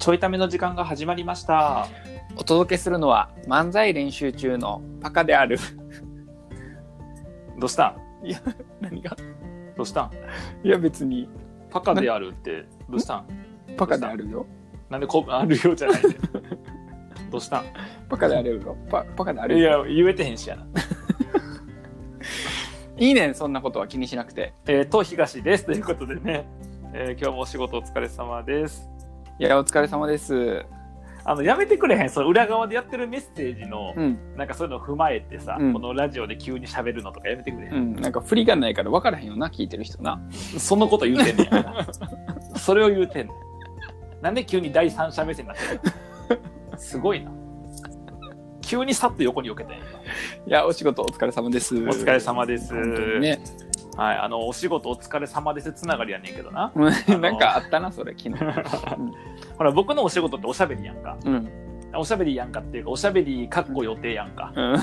ちょいための時間が始まりました。お届けするのは漫才練習中のパカである。どうした？んいや、何が？どうした？んいや別にパカであるって、どうした？ん？パカであるよ。なんでこあるようじゃないねどうした？んパカであるよ。パパカであるいよ。や、言えてへんしやな。いいねん、そんなことは気にしなくて。えー、と、東です。ということでね、えー今日もお仕事お疲れ様です。いや、お疲れ様です。あの、やめてくれへん、その裏側でやってるメッセージの、うん、なんかそういうのを踏まえてさ、うんこのラジオで急に喋るのとかやめてくれへん。うん、なんか振りがないから分からへんよな、聞いてる人な。そのこと言うてんねや。それを言うてんねん。なんで急に第三者目線になってるの？すごいな。急にさっと横に避けてんやいや、お仕事お疲れ様です。お疲れ様です本当にね。はい、あの、お仕事お疲れ様ですつながりやねんけどな。うん なんかあったな、それ、昨日。ほら、僕のお仕事っておしゃべりやんか。うん。おしゃべりやんかっていうか、おしゃべりかっこ予定やんか。うん。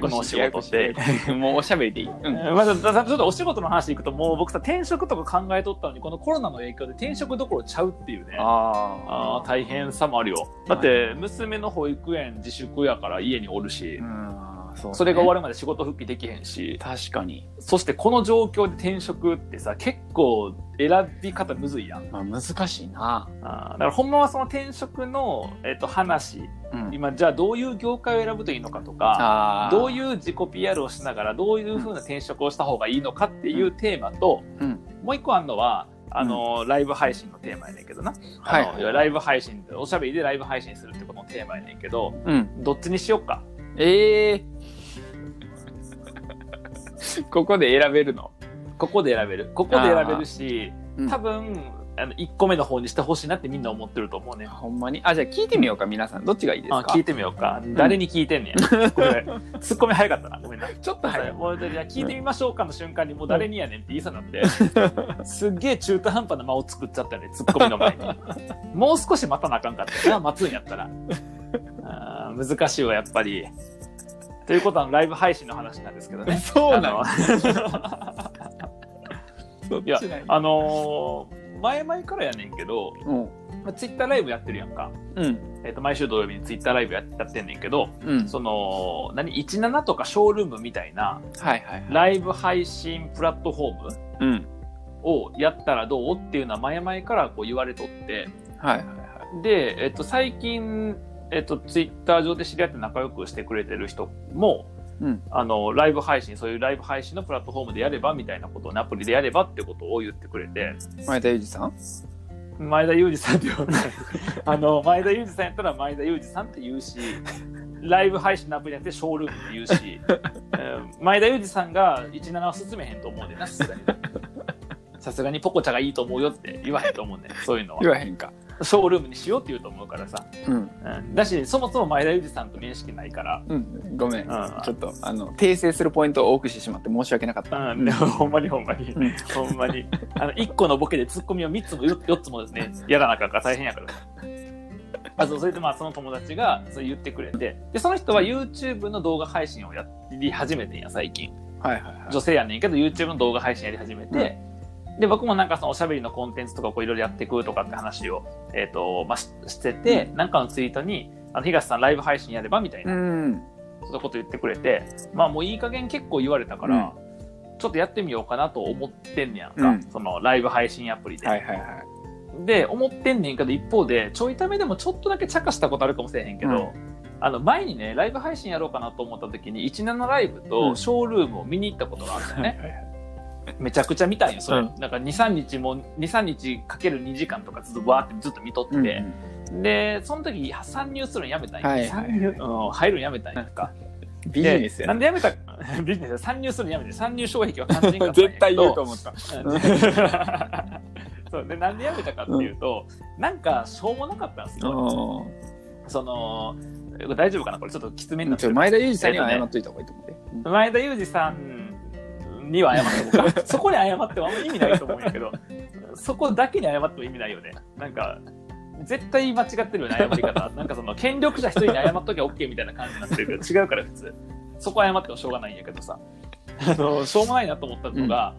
僕のお仕事って もうおしゃべりでいい。うん。まず、だだちょっとお仕事の話でいくと、もう僕さ、転職とか考えとったのに、このコロナの影響で転職どころちゃうっていうね。ああー大変さもあるよ。だって、娘の保育園自粛やから家におるしう、ん。そうねそれが終わるまで仕事復帰できへんし、確かに。そしてこの状況で転職ってさ、結構選び方むずいやん。まあ、難しいな。あーだからほんまはその転職の、えっと話、うん。今じゃあどういう業界を選ぶといいのかとか、あどうういう自己 PR をしながらどういうふうな転職をした方がいいのかっていうテーマと、うん。もう一個あるのは、あの、ライブ配信のテーマやねんけどな。はいライブ配信、おしゃべりでライブ配信するってことのテーマやねんけど、うん。どっちにしよっか？ええ ここで選べるの。ここで選べる。ここで選べるし、うん多分、あの、1個目の方にしてほしいなってみんな思ってると思うね。ほんまに？あ、じゃあ聞いてみようか、皆さん。どっちがいいですか？あ聞いてみようか。誰に聞いてんねや。これ、ツッコミ早かったな。ごめんな。ちょっと早い。もうじゃあ聞いてみましょうかの瞬間にもう誰にやねんって言いそうになって、すっげえ中途半端な間を作っちゃったよね、ツッコミの前に。もう少し待たなあかんかったな、待つんやったら。あー難しいわ、やっぱり。ということは、ライブ配信の話なんですけどね。そうなの いや、あのー前々からやねんけど、うん。まあ、ツイッターライブやってるやんか。うん。えっ、と、毎週土曜日にツイッターライブややってんねんけど、うん。その、何、17とかショールームみたいな、はいはいはい。ライブ配信プラットフォームうん。をやったらどう？っていうのは前々からこう言われとって、はいはいはい。で、えっと、最近、えっと、ツイッター上で知り合って仲良くしてくれてる人も、うん。あの、ライブ配信、そういうライブ配信のプラットフォームでやればみたいなことを、アプリでやればってことを言ってくれて、前田裕二さん？前田裕二さんではない。あの、前田裕二さんやったら前田裕二さんって言うし、ライブ配信のアプリやってショールームって言うし、えー前田裕二さんが17は進めへんと思うねんな、さすがに。さすがにポコチャがいいと思うよって言わへんと思うねん、そういうのは言。わへんか。ショールームにしようって言うと思うからさ。うん。うん、だし、そもそも前田裕二さんと面識ないから、うん。ごめん。うんちょっと、あの、訂正するポイントを多くしてしまって申し訳なかった。うん、でもほんまにほんまに、うんほんまに。あの、1個のボケでツッコミを3つも4つもですね、やらなあかんから大変やから。あそうそれでまあその友達がそう言ってくれてでその人は YouTube の動画配信をやり始めてんや最近はいはいはい。女性やねんけど YouTube の動画配信やり始めて、で僕もなんかそのおしゃべりのコンテンツとかをこういろいろやっていくとかって話を、えーとまあ、ししてて、なんかのツイートにあの東さんライブ配信やればみたいな、うん。そういうこと言ってくれてまあもういい加減結構言われたから、ちょっとやってみようかなと思ってんねやんか、うん。そのライブ配信アプリで。はいはいはい。で思ってんねんけど一方でちょいためでもちょっとだけ茶化したことあるかもしれへんけど、うん。あの前にねライブ配信やろうかなと思った時に17ライブうん。とショールームを見に行ったことがあるんだよね、めちゃくちゃ見たんよそれ、うん。なんか23日も23日かける2時間とかずっとわーってずっと見とって、うんでその時参入するのやめたんよ、はいはい。参入、うん、入るのやめたんやんか。ビジネスやな。んでやめた？ビジネス。参入するのやめて。参入障壁は完全に絶対言うと思った。そう。でなんでやめたかっていうと、なんかしょうもなかったんですよ。うその大丈夫かな？これちょっときつめになってる。前田裕二さんには謝っといた方がいいと思うで。前田裕二さんには謝って そこに謝ってもあんま意味ないと思うんやけどそこだけに謝っても意味ないよね。なんか絶対間違ってるよね謝り方。なんかその権力者一人に謝っときゃ OK みたいな感じになってるけど違うから普通。そこ謝ってもしょうがないんやけどさ。あのしょうもないなと思ったのが、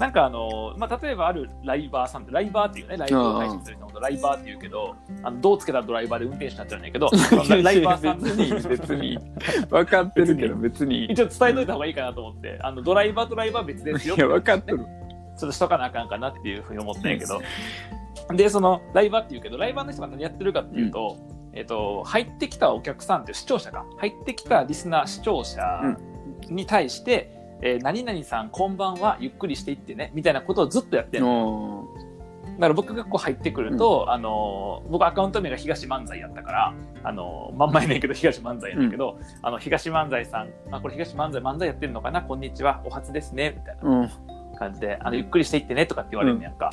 なんかあの、まあ、例えばあるライバーさんって、ライバーっていうね、ライブを配信する人のことライバーって言うけど、あのどうつけたドライバーで運転手になっちゃうんだけど、ライバーさん別に別に 分かってるけど別に。一応伝えといた方がいいかなと思って、あのドライバーとライバー別ですよいや分かってる。ちょっとしとかなあかんかなっていうふうに思ったんやけど、で、そのライバーっていうけど、ライバーの人が何やってるかっていうと、えっと、入ってきたお客さんっていう視聴者が、入ってきたリスナー、視聴者に対して、えー何々さん、こんばんは、ゆっくりしていってね、みたいなことをずっとやってるだから僕がこう入ってくると、あの僕アカウント名が東漫才やったから、あのまんまやねんけど東漫才やねんけど、あの東漫才さん、あこれ東漫才漫才やってるのかな？こんにちはお初ですね。みたいなうん。感じであのゆっくりしていってねとかって言われるんやんか、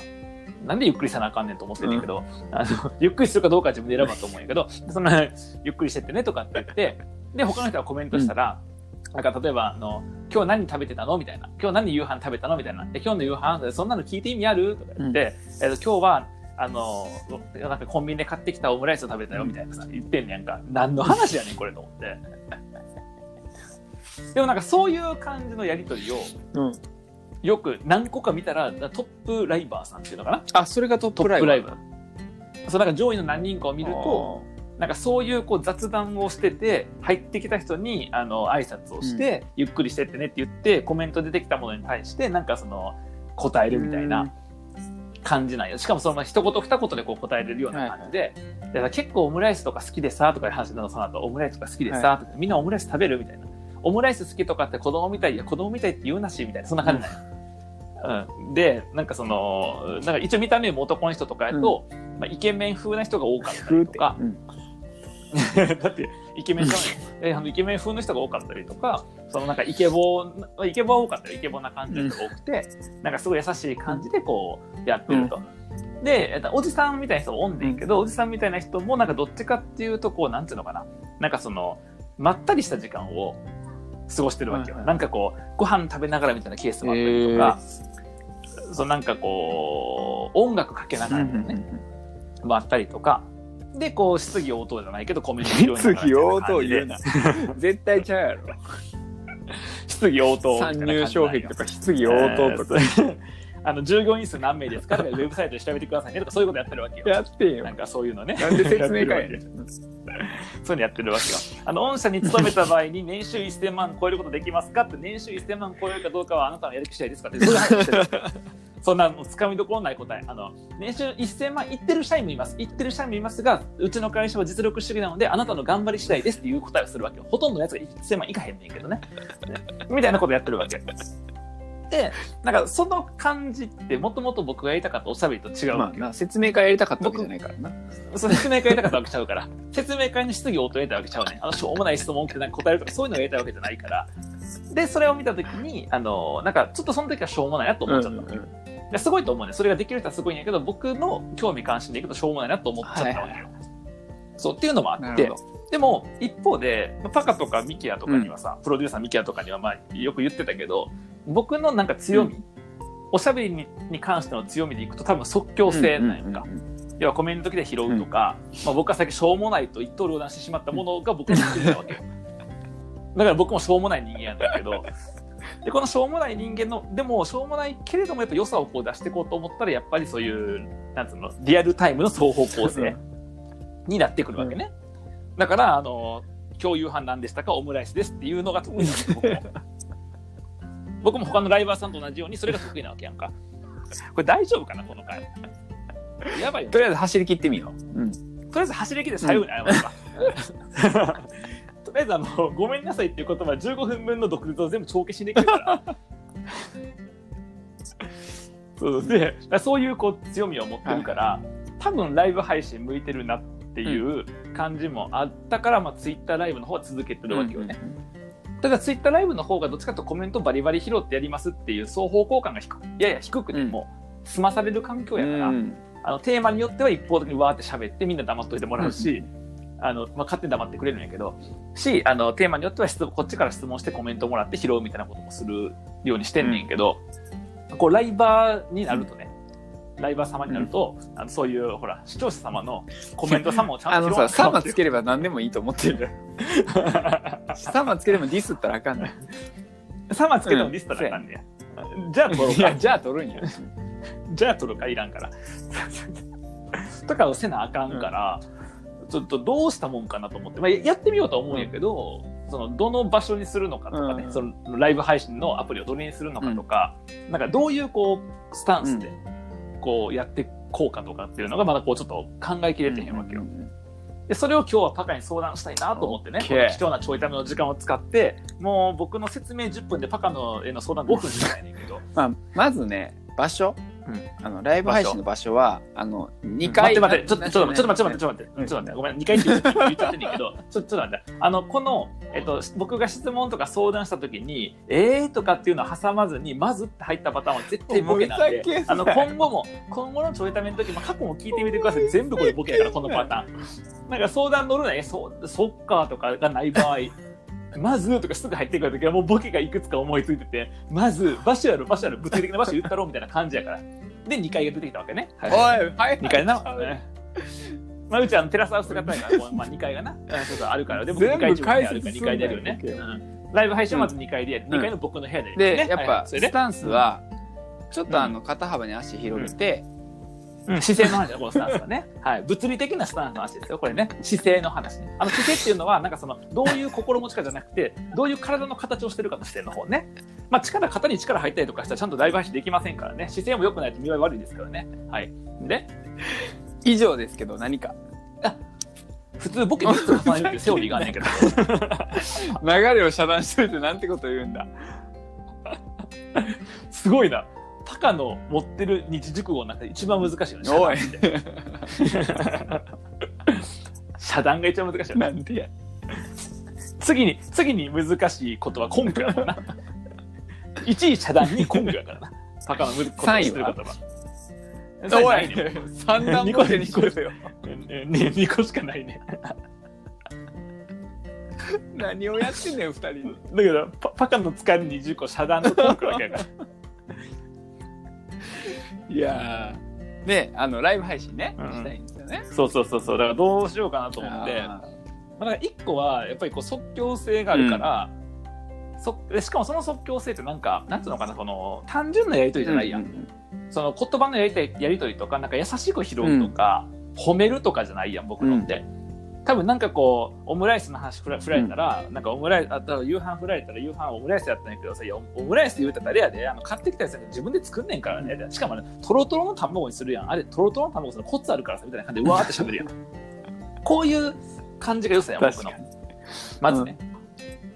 なんでゆっくりさなあかんねんと思ってんねんけど、あのゆっくりするかどうかは自分で選ばんと思うんやけどその ゆっくりしてってねとかって言ってで他の人がコメントしたら、なんか例えばあの「今日何食べてたの?」みたいな「今日何夕飯食べたの?」みたいな「で今日の夕飯？そんなの聞いて意味ある?」とか言って、えっと今日はあのなんかコンビニで買ってきたオムライスを食べたよみたいなさ言ってんねやんか。何の話やねんこれと思って。でもなんかそういう感じのやり取りをうん。よく何個か見たらトップライバーさんっていうのかな？あそれがトットプライブップライバー。そうなんか上位の何人かを見るとなんかそういうこう雑談をしてて入ってきた人にあの挨拶をして、ゆっくりしてってねって言ってコメント出てきたものに対してなんかその答えるみたいな感じなんよ。しかもその一言二言でこう答えれるような感じで,、だから結構オムライスとか好きでさとかいう話なのその後オムライスとか好きでさ、はとかみんなオムライス食べるみたいな。オムライス好きとかって子供みたいいや子供みたいって言うなしみたいなそんな感じなんよ。うん、でなんかそのなんか一応見た目も男の人とかやと、まあ、イケメン風な人が多かったりとか、うん だってイケメンじゃないの あのイケメン風の人が多かったりとかそのなんかイケボーイケボーは多かったりイケボーな感じの人が多くて、なんかすごい優しい感じでこうやってると。で、えっと、おじさんみたいな人もおんねんけど、おじさんみたいな人もなんかどっちかっていうとこうなんていうのかな。なんかそのまったりした時間を過ごしてるわけよ、はいはいなんかこうご飯食べながらみたいなケースもあったりとか、そうなんかこう音楽かけながらみたいなね、もあったりとか、で、こう、質疑応答じゃないけど、コメント質疑応答言うみな 絶対ちゃうやろたいな感じで質疑応答参入障壁とか質疑応答とかえーあの、従業員数何名ですかとか、ウェブサイトで調べてくださいねとか、そういうことやってるわけよ。やってんよなんかそういうのね。なんで説明会やねん そういうのやってるわけよ。あの、御社に勤めた場合に年収1000万超えることできますかって、年収1000万超えるかどうかはあなたのやる気次第ですかって、そういう話してるわけよ。そんなつかみどころない答え。あの、年収1000万いってる社員もいます。いってる社員もいますが、うちの会社は実力主義なので、あなたの頑張り次第ですっていう答えをするわけよ。ほとんどのやつが1000万いかへんねんけどね。ねみたいなことやってるわけ。で、なんかその感じってもともと僕がやりたかったおしゃべりと違うまあわけよ。な説明会やりたかったわけじゃないからな説明会やりたかったわけちゃうから、説明会の質疑応答やりたいわけちゃうねん。あの、しょうもない質問をってなんか答えるとか、そういうのをやりたいわけじゃないから。で、それを見たときに、あの、なんか、ちょっとその時はしょうもないなと思っちゃったの。ですごいと思うね。それができる人はすごいんやけど、僕の興味関心でいくとしょうもないなと思っちゃったわけよ。そうっていうのもあってでも、一方で、パカとかミキヤとかにはさ、プロデューサーミキヤとかには、まあ、よく言ってたけど、僕のなんか強み、うおしゃべりにに関しての強みでいくと多分即興性なんやんか。要はコメント時で拾うとか、まあ、僕はさっきしょうもないと一刀両断してしまったものが僕の得意なわけよ。だから僕もしょうもない人間やんだけど、で、このしょうもない人間の、でもしょうもないけれどもやっぱ良さをこう出していこうと思ったら、やっぱりそういう、なんつうの、リアルタイムの双方向性になってくるわけね。だから、あの、今日夕飯何でしたかオムライスですっていうのが得意なわけ、僕も。僕も他のライバーさんと同じようにそれが得意なわけやんか。これ大丈夫かなこの回。やばいとりあえず走り切ってみよう、うん、とりあえず走り切って最後に謝るか。とりあえずあの、ごめんなさいっていう言葉は15分分の独立を全部帳消しにできるから。そうでそういうこう強みを持ってるから、多分ライブ配信向いてるなっていう感じもあったから、まあ、ツイッターライブの方は続けてるわけよね。ただツイッターライブの方がどっちかとコメントバリバリ拾ってやりますっていう双方向感が低くやや低くても済まされる環境やから、うん。あのテーマによっては一方的にわーって喋ってみんな黙っといてもらうし、あのまあ、勝手に黙ってくれるんやけどしあのテーマによっては質問こっちから質問してコメントもらって拾うみたいなこともするようにしてんねんけど、こうライバーになるとねライバー様になると、あのそういうほら視聴者様のコメント様をちゃあんと のさ、サマつけければ何でもいいと思ってる。サマつけてもディスったらあかんねん。サマつけてもディスったらあかんねや、じゃあ撮ろうか。じゃあ取るんやじゃあ撮るか、いらんから。とかをせなあかんから、ちょっとどうしたもんかなと思って、まあ、やってみようとは思うんやけど、そのどの場所にするのかとかね、うん。そのライブ配信のアプリをどれにするのかとか、なんかどういうこうスタンスでこうやっていこうかとかっていうのがまだこうちょっと考えきれてへんわけよ。で、それを今日はパカに相談したいなと思ってね、OK この貴重なちょいための時間を使って、もう僕の説明10分でパカのへの相談5分しかないねんけど、まあ、まずね場所、うん。あのライブ配信の場所はあの2待階って待って、ちょっと、ちょっと、ちょっと待って、ちょっと待って、ちょっっと待って、ちょっと待って、ごめん、2回って言っちゃってんけど、ちょっと待って、あの、この、えっと、僕が質問とか相談したときに、えー？とかっていうのを挟まずに、まずって入ったパターンは絶対ボケなんであの、今後も、今後のちょいための時も過去も聞いてみてください。全部これボケやから、このパターン。なんか相談乗るな、え、そ、そっかとかがない場合、まずとかすぐ入ってくるときはもうボケがいくつか思いついてて、まず、場所やろ、場所やろ、物理的な場所言ったろみたいな感じやから。で、2回が出てきたわけね。はい。おいはい。2階な。まあ、うちはテラスハウス型やから、まあ、2階がな、うんそうそうあるから、でも2全部階中にあるから2解説すんなよ階でやるよね。ライブ配信はまず2階でやる。2階の僕の部屋でやる、ねでやっぱスタンスはちょっとあの肩幅に足広げて、うん、姿勢の話だ、このスタンスはね。はい。物理的なスタンスの話ですよ、これね。姿勢の話ね。あの姿勢っていうのは、なんかその、どういう心持ちかじゃなくて、どういう体の形をしてるかの姿勢の方ね。まあ、力、肩に力入ったりとかしたら、ちゃんとライブ配信できませんからね。姿勢も良くないと見栄え悪いですからね。はい。で、以上ですけど何か普通ボケ3つ重ねるっていうセオリーがあんねんけど。流れを遮断しといてなんてこと言うんだすごいな。パカの持ってる日熟語の中で一番難しいよね。おい 遮断が一番難しいよね。なんでや次に、次に難しいことは根拠やからな。1位遮断に根拠やからな。パカのむことを知ってる言葉。おない三段ボケにしろよねね2個しかないね。何をやってんねん二人でだけど、パパカの使える20個遮断の根拠だけやから。いやー。ねあのライブ配信ね、うん。したいんですよね。そうそうそうそう。だからどうしようかなと思って。あまあ、だから1個はやっぱりこう即興性があるから、そでしかもその即興性ってなんかなんつうのかなこの単純なやり取りじゃないやん、うんその言葉のやりたいやり取りとかなんか優しく拾うとか、褒めるとかじゃないやん僕のって、多分なんかこうオムライスの話振ら振られたら、なんかオムライスあと夕飯振られたら夕飯オムライスやったんやけどさいやオムライス言うたらあれやであの買ってきたやつや自分で作んねんからねしかもねトロトロの卵にするやん。あれトロトロの卵するのコツあるからさみたいな感じでうわーって喋るやん。こういう感じが良さやん僕の。まずね。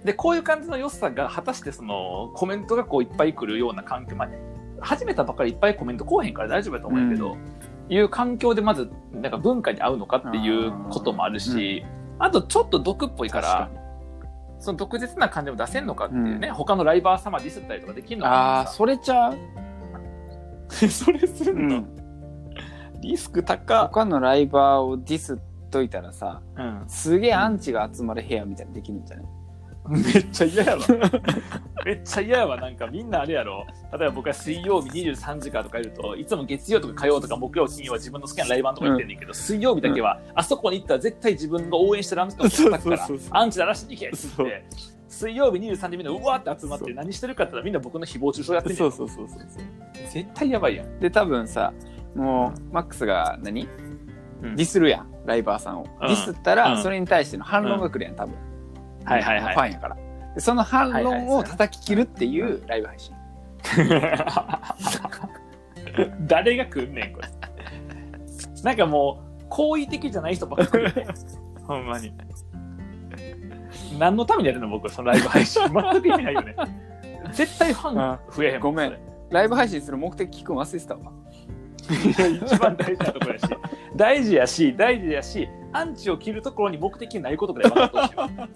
で、こういう感じの良さが、果たしてその、コメントがこういっぱい来るような環境、まあ、始めたばっかりいっぱいコメント来おへんから大丈夫だと思うんやけど、いう環境でまず、なんか文化に合うのかっていうこともあるし、あとちょっと毒っぽいか確らか、その毒舌な感じも出せんのかっていうね、他のライバー様ディスったりとかできるのあかなあそれちゃう、それするの、リスク高。っ。他のライバーをディスっといたらさうん。すげえアンチが集まる部屋みたいにできるんじゃない？めっちゃ嫌やわ。めっちゃ嫌やわ。なんかみんなあれやろ。例えば僕は水曜日23時からとかいると、いつも月曜とか火曜とか木曜、金曜は自分の好きなライバーとか行ってんねんけど、水曜日だけは、あそこに行ったら絶対自分が応援してるあの人が叩くからアンチ鳴らしに行けってそう言って、水曜日23時みんなうわーって集まって何してるかって言ったらみんな僕の誹謗中傷やってんねん。そうそうそうそう。絶対やばいやん。で多分さもうマックスが何、うん。ディスるやんライバーさんを、うん。ディスったら、うん。それに対しての反論が来るやん多分、はいはいはいファンやからでその反論を叩き切るっていうライブ配信、誰が来んねん、これ。なんかもう、好意的じゃない人ばっかり。ほんまに。何のためにやってんの僕、そのライブ配信。全く意味ないよね。絶対ファン増えへんもごめんライブ配信する目的聞くの忘れてたわ一番大事なところやし。大事やし、大事やし、アンチを切るところに目的ないことぐらい分かってほしいわ。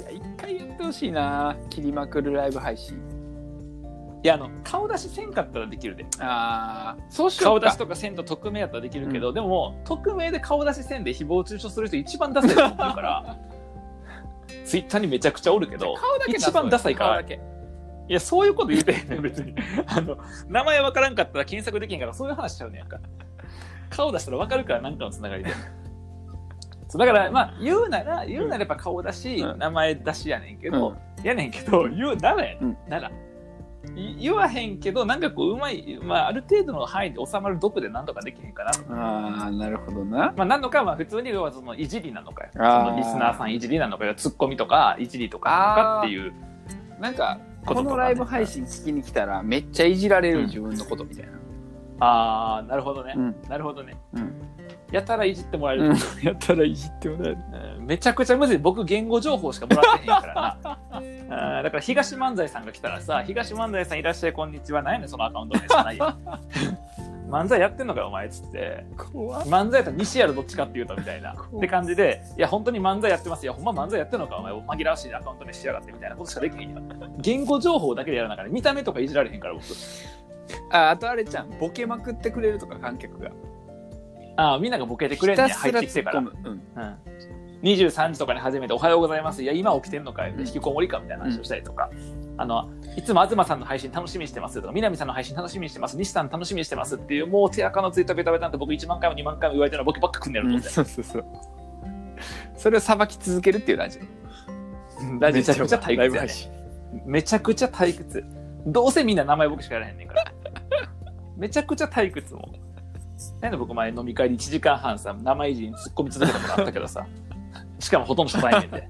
いや一回やってほしいな切りまくるライブ配信いや、あの、顔出しせんかったらできるで。ああそうしようか顔出しとかせんと匿名やったらできるけど、でも、匿名で顔出しせんで誹謗中傷する人一番ダサいと思ってるから、ツイッターにめちゃくちゃおるけど、一番ダサいから顔だ、けいや、そういうこと言うてへんねん、別に。あの、名前わからんかったら検索できへんから、そういう話しちゃうねんやんか。顔出したらわかるから、なんかのつながりで。そうだからまあ言うなら言うならやっぱ顔出し、うん。名前出しやねんけど、うん。やねんけど言うならやねん、うん。なら。い言わへんけどなんかこううまい、まあ、ある程度の範囲で収まる毒でなんとかできへんかなああなるほどな。まあ、なのか、まあ、普通に要はそのいじりなのかよ。そあー。のリスナーさんいじりなのかよ、ツッコミとかいじりとかなのかっていう。なんかことかね。ことのライブ配信聞きに来たらめっちゃいじられるうん自分のことみたいなああ、なるほどね。うんなるほどね。うん、やたらいじってもらえる、うん、やったらいじってもらえるうんめちゃくちゃむずい。僕、言語情報しかもらってへんからな。あ ーだから、東漫才さんが来たらさ、東漫才さんいらっしゃい、こんにちは。何やねん、そのアカウント名じゃないよ。漫才やってんのかよ、お前っつって。怖漫才やったら西やるどっちかって言うとみたいな。って感じで、いや、本当に漫才やってますよ。ほんま漫才やってんのか、お前、紛らわしいアカウントにしやがってみたいなことしかできへんやん。言語情報だけでやらなから、見た目とかいじられへんから、僕。ああとあれちゃんボケまくってくれるとか観客がああ、みんながボケてくれんねん入ってきてから。うん、うん。23時とかに始めて、おはようございます。いや、今起きてんのかよ。引きこもりかみたいな話をしたりとか。あの、いつも東さんの配信楽しみにしてますとか、南さんの配信楽しみにしてます、西さん楽しみにしてますっていう、もう手垢のついたベタベタなんて僕1万回も2万回も言われてるのボケばっかくんねやろと思って。そうそうそうそれをさばき続けるっていうラジオラジオめちゃくちゃ退屈やね。めちゃくちゃ退屈。どうせみんな名前僕しかやらへんねんから。めちゃくちゃ退屈もん。なんで僕前飲み会で1時間半さ、名前いじりに突っ込み続けたことあったけどさ。しかもほとんど初対面で。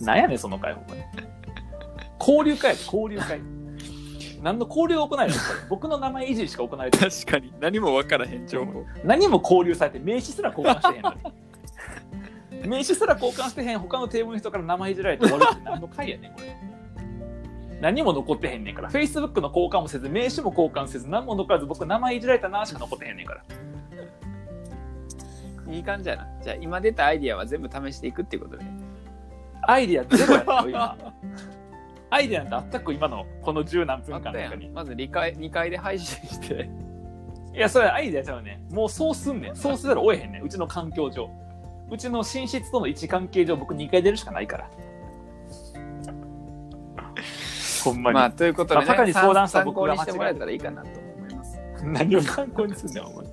なんやねん、その会、ほんまに。交流会交流会。何の交流が行われてる僕の名前いじりしか行われてない。確かに何も分からへん情報何も交流されて名刺すら交換してへんのに。名刺すら交換してへん他のテーブルの人から名前いじられて終わるって何の会やねんこれ。何も残ってへんねんから。Facebook の交換もせず、名刺も交換せず、何も残らず、僕名前いじられたなしか残ってへんねんから。いい感じやなじゃあ今出たアイディアは全部試していくっていうことでアイディアゼロやったよ、今。アイディアなんてあったっけ今のこの十何分間の中に。んまず2回 ,2 回で配信していや、それアイディアちゃうねん。もうそうすんねん。そうせざるを得へんねん。うちの環境上。うちの寝室との位置関係上、僕2回出るしかないから。ほんまに。まあということで、ねまあパカに相談した僕が間違えてもらえたらいいかなと思います何を参考にすんねん、お前。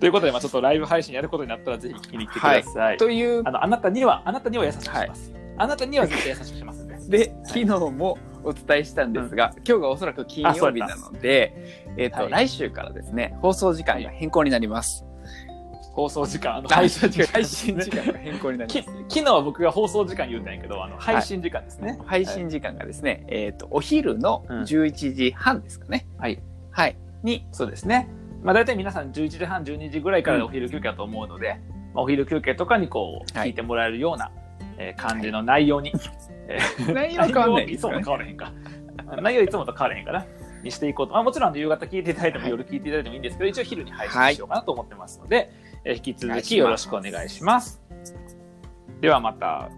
ということで、まあちょっとライブ配信やることになったら、ぜひ聞きに来てください。というあのあなたには、あなたには優しくします。あなたには絶対優しくしますんで。で昨日もお伝えしたんですが、今日がおそらく金曜日なので、えっとはい来週からですね放送時間が変更になります、放送時間、あの配配信時間配信時間、が変更になりきます昨日は僕が放送時間言うたんやけど、あの配信時間ですね。配信時間がですね、えっ、とお昼のうん11時半ですかね、はい。はいにそうですね。まあ大体皆さん11時半、12時ぐらいからお昼休憩だと思うので、まあ、お昼休憩とかにこうはい聞いてもらえるような、えー感じの内容に、えー 内容変わんないいつもと変わらへんか。内容いつもと変わらへんから。にしていこうと。まあ、もちろん夕方聞いていただいても、はい夜聞いていただいてもいいんですけど、一応昼に配信しようかなと思ってますので、えー引き続きよろしくお願いします。ではまた。